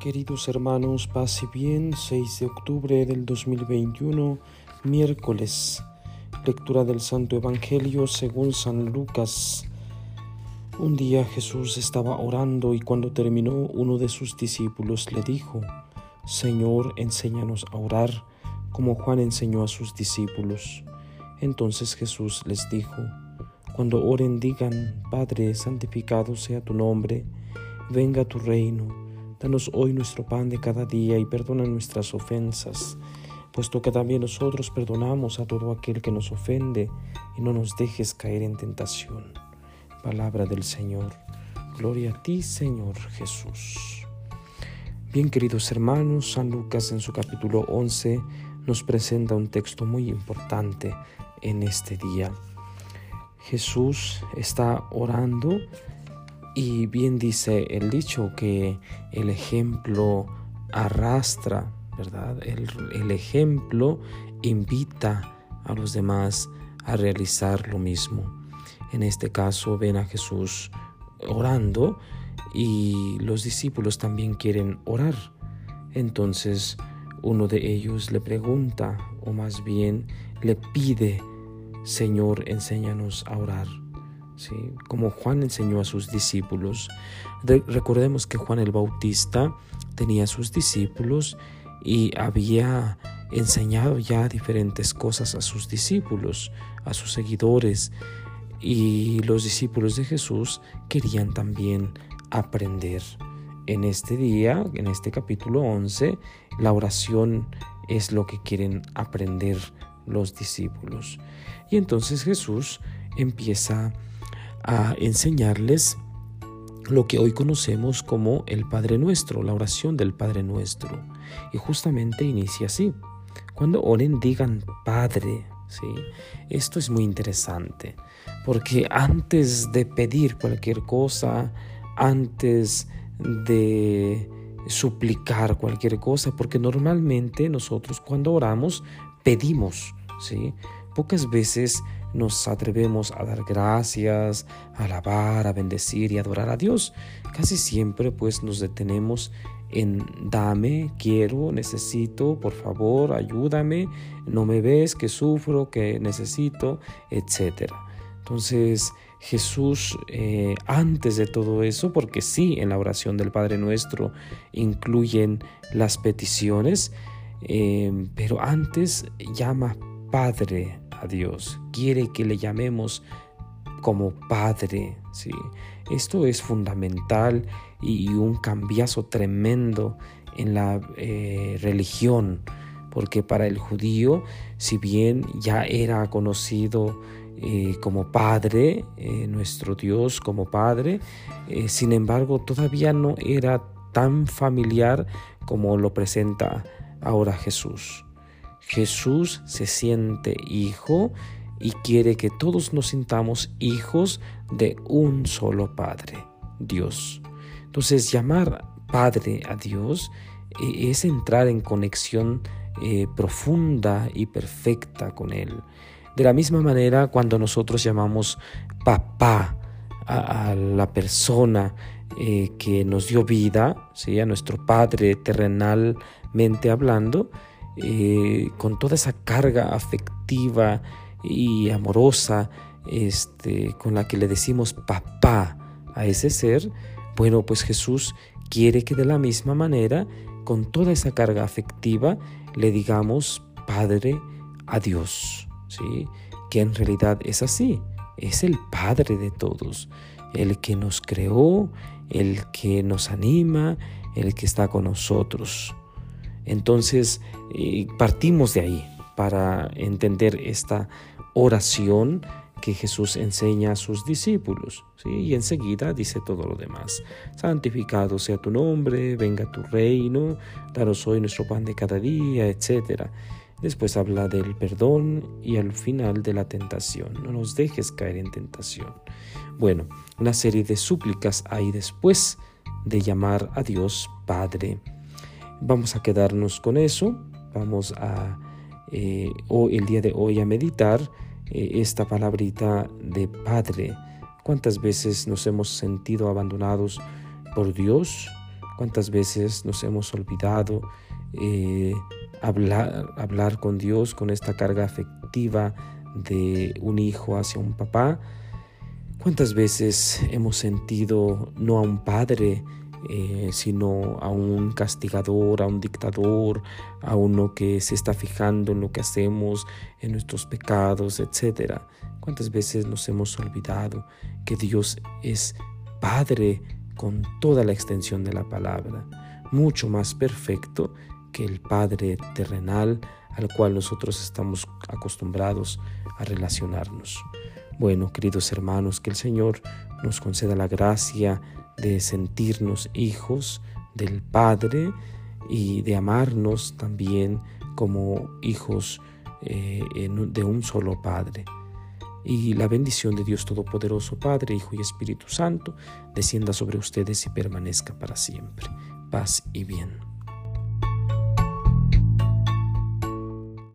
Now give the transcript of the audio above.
Queridos hermanos, paz y bien, 6 de octubre del 2021, miércoles, lectura del Santo Evangelio según San Lucas. Un día Jesús estaba orando y cuando terminó uno de sus discípulos le dijo, Señor, enséñanos a orar como Juan enseñó a sus discípulos. Entonces Jesús les dijo, Cuando oren digan, Padre, santificado sea tu nombre, venga tu reino Danos hoy nuestro pan de cada día y perdona nuestras ofensas, puesto que también nosotros perdonamos a todo aquel que nos ofende, y no nos dejes caer en tentación. Palabra del Señor. Gloria a ti, Señor Jesús. Bien, queridos hermanos, San Lucas en su capítulo 11 nos presenta un texto muy importante en este día. Jesús está orando y bien dice el dicho que el ejemplo arrastra, ¿verdad? El, ejemplo invita a los demás a realizar lo mismo. En este caso ven a Jesús orando y los discípulos también quieren orar. Entonces uno de ellos le pregunta, o más bien le pide, Señor, enséñanos a orar como Juan enseñó a sus discípulos. recordemos que Juan el Bautista tenía sus discípulos y había enseñado ya diferentes cosas a sus discípulos, a sus seguidores, y los discípulos de Jesús querían también aprender. En este día, en este capítulo 11, la oración es lo que quieren aprender los discípulos. Y entonces Jesús empieza a enseñarles lo que hoy conocemos como el Padre Nuestro, la oración del Padre Nuestro. Y justamente inicia así. Cuando oren digan Padre, ¿sí? Esto es muy interesante, porque antes de pedir cualquier cosa, antes de suplicar cualquier cosa, porque normalmente nosotros cuando oramos pedimos, ¿sí? Pocas veces nos atrevemos a dar gracias, a alabar, a bendecir y adorar a Dios. Casi siempre pues nos detenemos en dame, quiero, necesito, por favor, ayúdame, no me ves que sufro, que necesito, etc. Entonces Jesús, eh, antes de todo eso, porque sí, en la oración del Padre Nuestro incluyen las peticiones, eh, pero antes llama Padre Dios, quiere que le llamemos como Padre. ¿sí? Esto es fundamental y, un cambiazo tremendo en la eh, religión, porque para el judío, si bien ya era conocido eh, como Padre, eh, nuestro Dios como Padre, sin embargo todavía no era tan familiar como lo presenta ahora Jesús. Jesús se siente hijo y quiere que todos nos sintamos hijos de un solo Padre, Dios. Entonces llamar Padre a Dios eh, es entrar en conexión eh, profunda y perfecta con Él. De la misma manera, cuando nosotros llamamos papá a, la persona eh, que nos dio vida, ¿sí? a nuestro Padre terrenalmente hablando, eh, con toda esa carga afectiva y amorosa este, con la que le decimos papá a ese ser, bueno, pues Jesús quiere que de la misma manera, con toda esa carga afectiva, le digamos Padre a Dios, ¿sí? que en realidad es así, es el Padre de todos, el que nos creó, el que nos anima, el que está con nosotros. Entonces, eh, partimos de ahí para entender esta oración que Jesús enseña a sus discípulos. Y enseguida dice todo lo demás. Santificado sea tu nombre, venga tu reino, danos hoy nuestro pan de cada día, etc. Después habla del perdón y al final de la tentación. No nos dejes caer en tentación. Bueno, una serie de súplicas hay después de llamar a Dios Padre. Vamos a quedarnos con eso, vamos a eh, el día de hoy a meditar eh, esta palabrita de Padre. ¿Cuántas veces nos hemos sentido abandonados por Dios? cuántas veces nos hemos olvidado eh, hablar, hablar con Dios con esta carga afectiva de un hijo hacia un papá. ¿Cuántas veces hemos sentido no a un padre, eh, sino a un castigador, a un dictador, a uno que se está fijando en lo que hacemos, en nuestros pecados, etcétera? ¿Cuántas veces nos hemos olvidado que Dios es Padre con toda la extensión de la palabra, mucho más perfecto que el Padre terrenal al cual nosotros estamos acostumbrados a relacionarnos. Bueno, queridos hermanos, que el Señor nos conceda la gracia de sentirnos hijos del Padre y de amarnos también como hijos eh, de un solo Padre y la bendición de Dios Todopoderoso, Padre, Hijo y Espíritu Santo, descienda sobre ustedes y permanezca para siempre. Paz y bien.